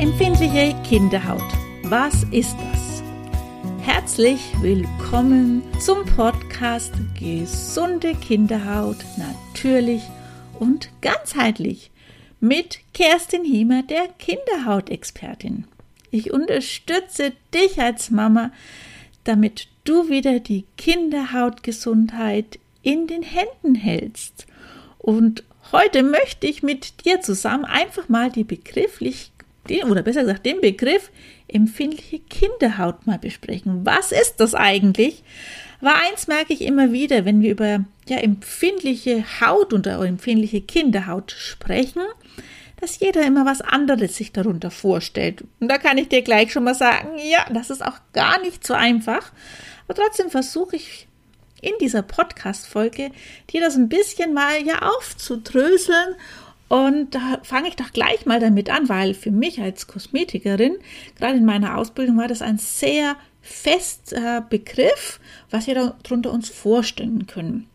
Empfindliche Kinderhaut. Was ist das? Herzlich willkommen zum Podcast Gesunde Kinderhaut, natürlich und ganzheitlich mit Kerstin Hiemer, der Kinderhautexpertin. Ich unterstütze dich als Mama, damit du wieder die Kinderhautgesundheit in den Händen hältst. Und heute möchte ich mit dir zusammen einfach mal die begrifflich den, oder besser gesagt den Begriff empfindliche Kinderhaut mal besprechen. Was ist das eigentlich? Aber eins merke ich immer wieder, wenn wir über ja, empfindliche Haut oder empfindliche Kinderhaut sprechen, dass jeder immer was anderes sich darunter vorstellt. Und da kann ich dir gleich schon mal sagen, ja, das ist auch gar nicht so einfach. Aber trotzdem versuche ich in dieser Podcast-Folge dir das ein bisschen mal ja aufzudröseln und da fange ich doch gleich mal damit an, weil für mich als Kosmetikerin, gerade in meiner Ausbildung, war das ein sehr fester Begriff, was wir darunter uns vorstellen können.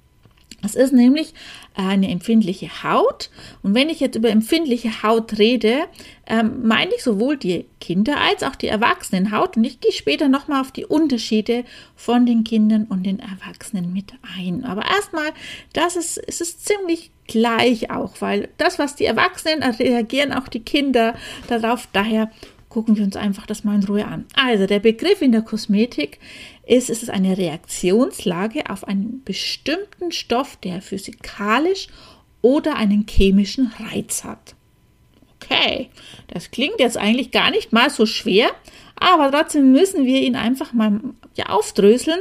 Es ist nämlich eine empfindliche Haut. Und wenn ich jetzt über empfindliche Haut rede, ähm, meine ich sowohl die Kinder- als auch die Erwachsenenhaut. Und ich gehe später nochmal auf die Unterschiede von den Kindern und den Erwachsenen mit ein. Aber erstmal, das ist, es ist ziemlich gleich auch, weil das, was die Erwachsenen reagieren, auch die Kinder darauf. Daher gucken wir uns einfach das mal in Ruhe an. Also der Begriff in der Kosmetik ist, es eine Reaktionslage auf einen bestimmten Stoff, der physikalisch oder einen chemischen Reiz hat. Okay, das klingt jetzt eigentlich gar nicht mal so schwer, aber trotzdem müssen wir ihn einfach mal ja, aufdröseln,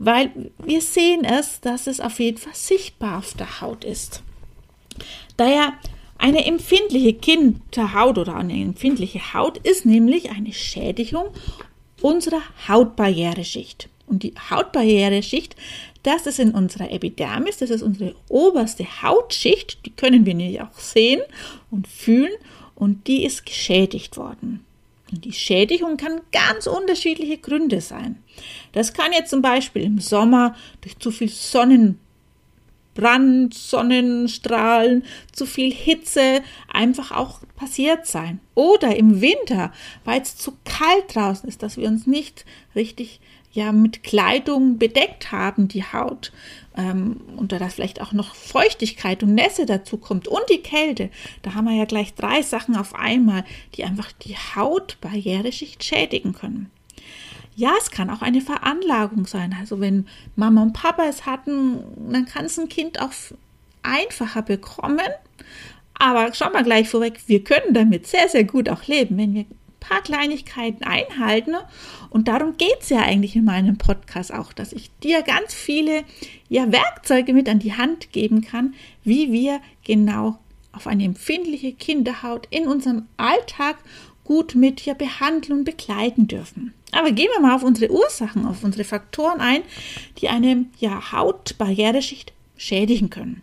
weil wir sehen es, dass es auf jeden Fall sichtbar auf der Haut ist. Daher eine empfindliche Kinderhaut oder eine empfindliche Haut ist nämlich eine Schädigung unserer Hautbarriereschicht. Und die Hautbarriereschicht, das ist in unserer Epidermis, das ist unsere oberste Hautschicht, die können wir nämlich auch sehen und fühlen und die ist geschädigt worden. Und die Schädigung kann ganz unterschiedliche Gründe sein. Das kann jetzt zum Beispiel im Sommer durch zu viel Sonnen Brand, Sonnenstrahlen, zu viel Hitze einfach auch passiert sein. Oder im Winter, weil es zu kalt draußen ist, dass wir uns nicht richtig ja mit Kleidung bedeckt haben, die Haut. Ähm, und da vielleicht auch noch Feuchtigkeit und Nässe dazu kommt und die Kälte, da haben wir ja gleich drei Sachen auf einmal, die einfach die Hautbarriereschicht schädigen können. Ja, es kann auch eine Veranlagung sein. Also wenn Mama und Papa es hatten, dann kann es ein Kind auch einfacher bekommen. Aber schauen wir gleich vorweg, wir können damit sehr, sehr gut auch leben, wenn wir ein paar Kleinigkeiten einhalten. Und darum geht es ja eigentlich in meinem Podcast auch, dass ich dir ganz viele ja, Werkzeuge mit an die Hand geben kann, wie wir genau auf eine empfindliche Kinderhaut in unserem Alltag gut mit hier behandeln und begleiten dürfen. Aber gehen wir mal auf unsere Ursachen, auf unsere Faktoren ein, die eine ja, Hautbarriereschicht schädigen können.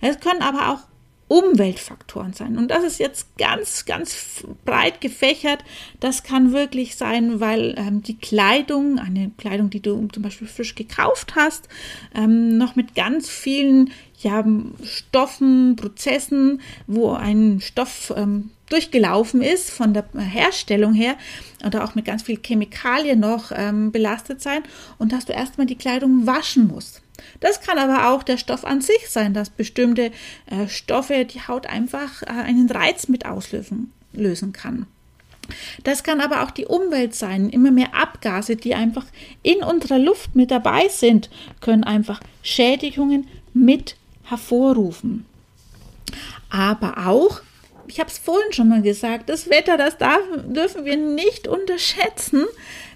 Es können aber auch Umweltfaktoren sein. Und das ist jetzt ganz, ganz breit gefächert. Das kann wirklich sein, weil ähm, die Kleidung, eine Kleidung, die du zum Beispiel frisch gekauft hast, ähm, noch mit ganz vielen ja, Stoffen, Prozessen, wo ein Stoff ähm, durchgelaufen ist von der Herstellung her oder auch mit ganz viel Chemikalien noch ähm, belastet sein und dass du erstmal die Kleidung waschen musst. Das kann aber auch der Stoff an sich sein, dass bestimmte äh, Stoffe die Haut einfach äh, einen Reiz mit auslösen lösen kann. Das kann aber auch die Umwelt sein. Immer mehr Abgase, die einfach in unserer Luft mit dabei sind, können einfach Schädigungen mit hervorrufen. Aber auch ich habe es vorhin schon mal gesagt, das Wetter, das darf, dürfen wir nicht unterschätzen.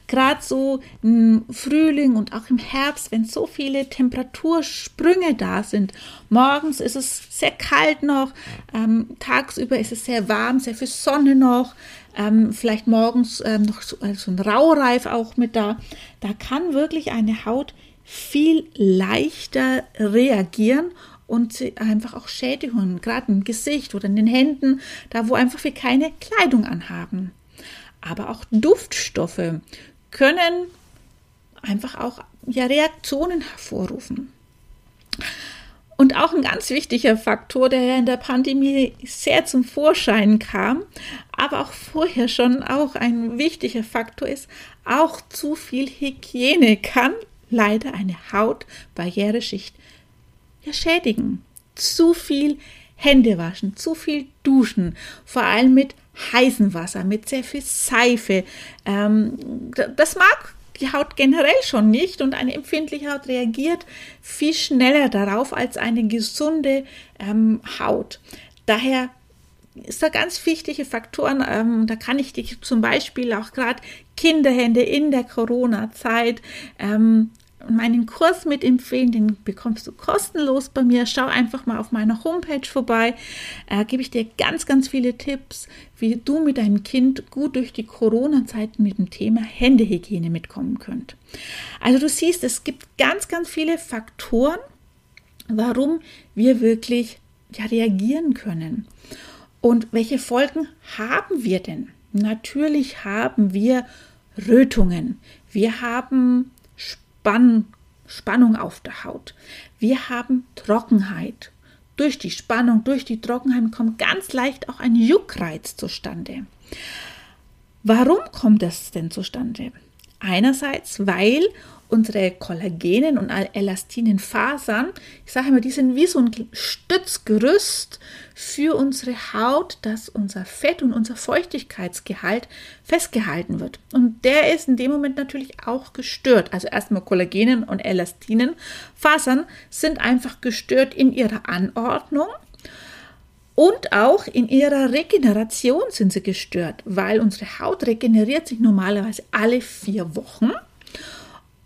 Gerade so im Frühling und auch im Herbst, wenn so viele Temperatursprünge da sind. Morgens ist es sehr kalt noch, ähm, tagsüber ist es sehr warm, sehr viel Sonne noch. Ähm, vielleicht morgens ähm, noch so, äh, so ein Raureif auch mit da. Da kann wirklich eine Haut viel leichter reagieren und einfach auch Schädigungen, gerade im Gesicht oder in den Händen, da wo einfach wir keine Kleidung anhaben. Aber auch Duftstoffe können einfach auch ja, Reaktionen hervorrufen. Und auch ein ganz wichtiger Faktor, der in der Pandemie sehr zum Vorschein kam, aber auch vorher schon auch ein wichtiger Faktor ist, auch zu viel Hygiene kann leider eine Hautbarriereschicht ja, schädigen. Zu viel Hände waschen, zu viel duschen, vor allem mit heißem Wasser, mit sehr viel Seife. Ähm, das mag die Haut generell schon nicht und eine empfindliche Haut reagiert viel schneller darauf als eine gesunde ähm, Haut. Daher ist da ganz wichtige Faktoren. Ähm, da kann ich dich zum Beispiel auch gerade Kinderhände in der Corona-Zeit ähm, meinen Kurs mit empfehlen, den bekommst du kostenlos bei mir. Schau einfach mal auf meiner Homepage vorbei. Äh, gebe ich dir ganz, ganz viele Tipps, wie du mit deinem Kind gut durch die Corona-Zeit mit dem Thema Händehygiene mitkommen könnt. Also du siehst, es gibt ganz, ganz viele Faktoren, warum wir wirklich ja, reagieren können. Und welche Folgen haben wir denn? Natürlich haben wir Rötungen. Wir haben Spann Spannung auf der Haut. Wir haben Trockenheit. Durch die Spannung, durch die Trockenheit kommt ganz leicht auch ein Juckreiz zustande. Warum kommt das denn zustande? Einerseits, weil unsere Kollagenen und elastinen Fasern, ich sage immer, die sind wie so ein Stützgerüst für unsere Haut, dass unser Fett und unser Feuchtigkeitsgehalt festgehalten wird. Und der ist in dem Moment natürlich auch gestört. Also erstmal Kollagenen und Elastinen Fasern sind einfach gestört in ihrer Anordnung. Und auch in ihrer Regeneration sind sie gestört, weil unsere Haut regeneriert sich normalerweise alle vier Wochen.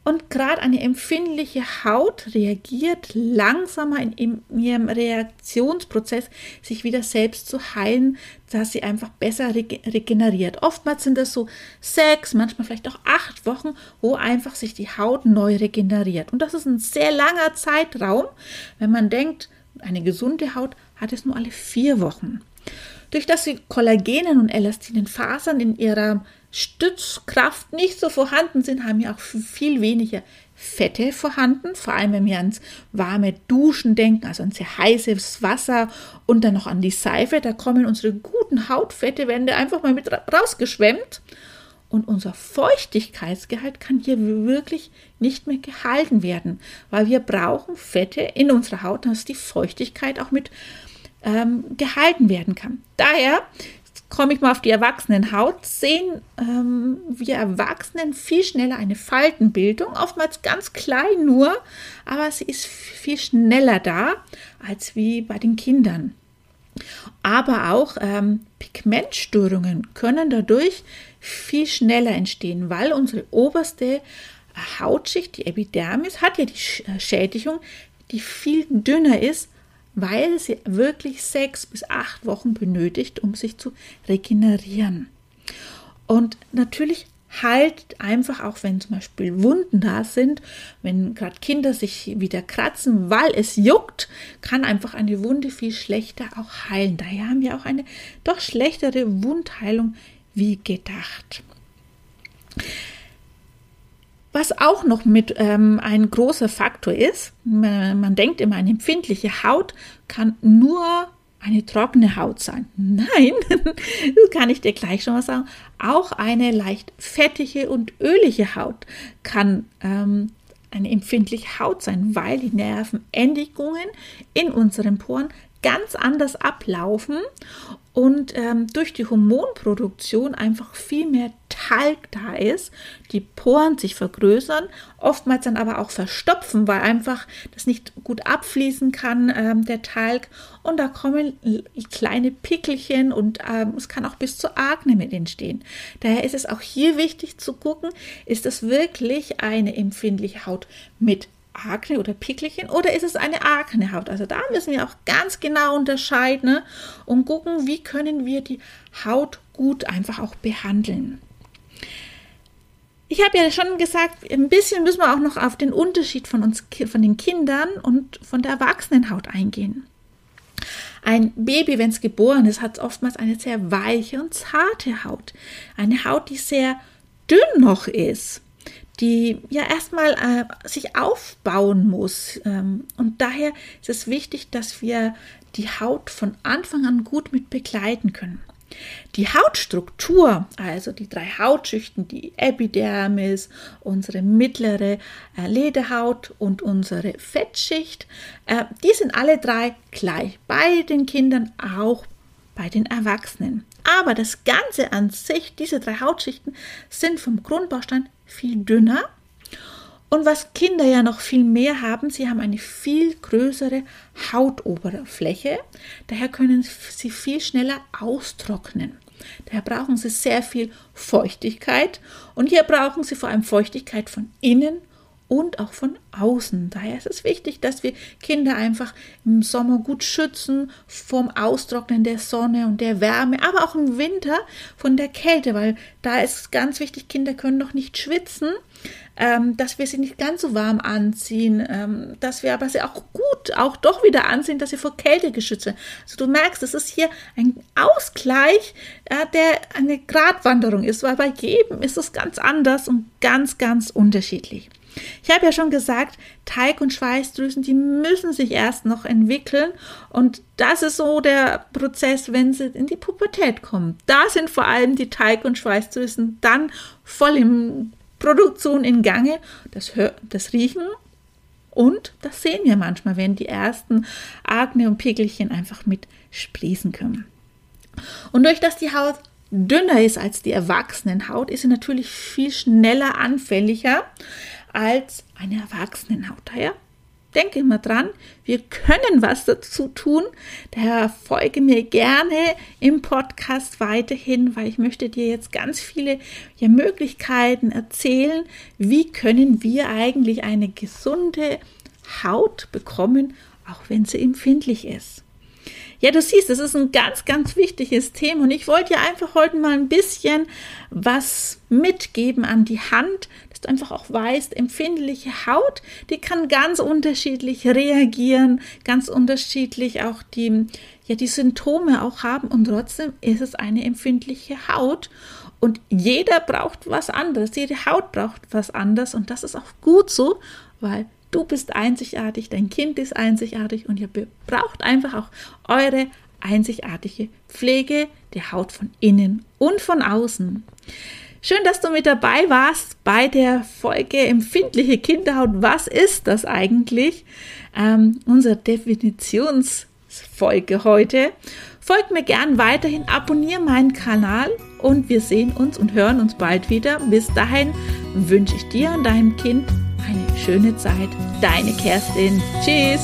Und gerade eine empfindliche Haut reagiert langsamer in, ihrem Reaktionsprozess, sich wieder selbst zu heilen, dass sie einfach besser regeneriert. Oftmals sind das so sechs, manchmal vielleicht auch acht Wochen, wo einfach sich die Haut neu regeneriert. Und das ist ein sehr langer Zeitraum, wenn man denkt, eine gesunde Haut hat es nur alle vier Wochen. Durch das die Kollagenen und elastinen Fasern in ihrer Stützkraft nicht so vorhanden sind, haben wir auch viel weniger Fette vorhanden, vor allem wenn wir ans warme Duschen denken, also an sehr heißes Wasser und dann noch an die Seife, da kommen unsere guten Hautfette, werden da einfach mal mit rausgeschwemmt. Und unser Feuchtigkeitsgehalt kann hier wirklich nicht mehr gehalten werden, weil wir brauchen Fette in unserer Haut, dass die Feuchtigkeit auch mit ähm, gehalten werden kann. Daher komme ich mal auf die Erwachsenenhaut, sehen ähm, wir Erwachsenen viel schneller eine Faltenbildung, oftmals ganz klein nur, aber sie ist viel schneller da als wie bei den Kindern. Aber auch ähm, Pigmentstörungen können dadurch viel schneller entstehen, weil unsere oberste Hautschicht, die Epidermis, hat ja die äh, Schädigung, die viel dünner ist weil sie wirklich sechs bis acht Wochen benötigt, um sich zu regenerieren. Und natürlich halt einfach auch, wenn zum Beispiel Wunden da sind, wenn gerade Kinder sich wieder kratzen, weil es juckt, kann einfach eine Wunde viel schlechter auch heilen. Daher haben wir auch eine doch schlechtere Wundheilung wie gedacht. Was auch noch mit ähm, ein großer Faktor ist, man, man denkt immer, eine empfindliche Haut kann nur eine trockene Haut sein. Nein, das kann ich dir gleich schon mal sagen. Auch eine leicht fettige und ölige Haut kann ähm, eine empfindliche Haut sein, weil die Nervenendigungen in unseren Poren ganz anders ablaufen und ähm, durch die Hormonproduktion einfach viel mehr Talg da ist, die Poren sich vergrößern, oftmals dann aber auch verstopfen, weil einfach das nicht gut abfließen kann, ähm, der Talg. Und da kommen kleine Pickelchen und ähm, es kann auch bis zur Akne mit entstehen. Daher ist es auch hier wichtig zu gucken, ist das wirklich eine empfindliche Haut mit Akne oder Pickelchen oder ist es eine Aknehaut? Also da müssen wir auch ganz genau unterscheiden ne? und gucken, wie können wir die Haut gut einfach auch behandeln. Ich habe ja schon gesagt, ein bisschen müssen wir auch noch auf den Unterschied von uns, von den Kindern und von der Erwachsenenhaut eingehen. Ein Baby, wenn es geboren ist, hat oftmals eine sehr weiche und zarte Haut. Eine Haut, die sehr dünn noch ist die ja erstmal äh, sich aufbauen muss. Ähm, und daher ist es wichtig, dass wir die Haut von Anfang an gut mit begleiten können. Die Hautstruktur, also die drei Hautschichten, die Epidermis, unsere mittlere äh, Lederhaut und unsere Fettschicht, äh, die sind alle drei gleich bei den Kindern, auch bei den Erwachsenen. Aber das Ganze an sich, diese drei Hautschichten, sind vom Grundbaustein viel dünner. Und was Kinder ja noch viel mehr haben, sie haben eine viel größere Hautoberfläche. Daher können sie viel schneller austrocknen. Daher brauchen sie sehr viel Feuchtigkeit. Und hier brauchen sie vor allem Feuchtigkeit von innen und auch von außen. Daher ist es wichtig, dass wir Kinder einfach im Sommer gut schützen vom Austrocknen der Sonne und der Wärme, aber auch im Winter von der Kälte, weil da ist ganz wichtig, Kinder können noch nicht schwitzen, ähm, dass wir sie nicht ganz so warm anziehen, ähm, dass wir aber sie auch gut auch doch wieder anziehen, dass sie vor Kälte geschützt werden. Also du merkst, es ist hier ein Ausgleich, äh, der eine Gratwanderung ist, weil bei jedem ist es ganz anders und ganz, ganz unterschiedlich. Ich habe ja schon gesagt, Teig- und Schweißdrüsen, die müssen sich erst noch entwickeln. Und das ist so der Prozess, wenn sie in die Pubertät kommen. Da sind vor allem die Teig- und Schweißdrüsen dann voll in Produktion in Gange. Das, das Riechen und das sehen wir manchmal, wenn die ersten Akne und Pickelchen einfach mit sprießen können. Und durch das die Haut dünner ist als die Erwachsenenhaut, ist sie natürlich viel schneller anfälliger als eine Erwachsenenhaut. Daher denke immer dran, wir können was dazu tun. Daher folge mir gerne im Podcast weiterhin, weil ich möchte dir jetzt ganz viele ja, Möglichkeiten erzählen, wie können wir eigentlich eine gesunde Haut bekommen, auch wenn sie empfindlich ist. Ja, du siehst, das ist ein ganz, ganz wichtiges Thema und ich wollte dir einfach heute mal ein bisschen was mitgeben an die Hand, dass einfach auch weißt, empfindliche Haut, die kann ganz unterschiedlich reagieren, ganz unterschiedlich auch die, ja, die Symptome auch haben und trotzdem ist es eine empfindliche Haut und jeder braucht was anderes, jede Haut braucht was anderes und das ist auch gut so, weil Du bist einzigartig, dein Kind ist einzigartig und ihr braucht einfach auch eure einzigartige Pflege der Haut von innen und von außen. Schön, dass du mit dabei warst bei der Folge Empfindliche Kinderhaut. Was ist das eigentlich? Ähm, unsere Definitionsfolge heute. Folgt mir gern weiterhin, abonniere meinen Kanal und wir sehen uns und hören uns bald wieder. Bis dahin wünsche ich dir und deinem Kind eine schöne Zeit. Deine Kerstin. Tschüss.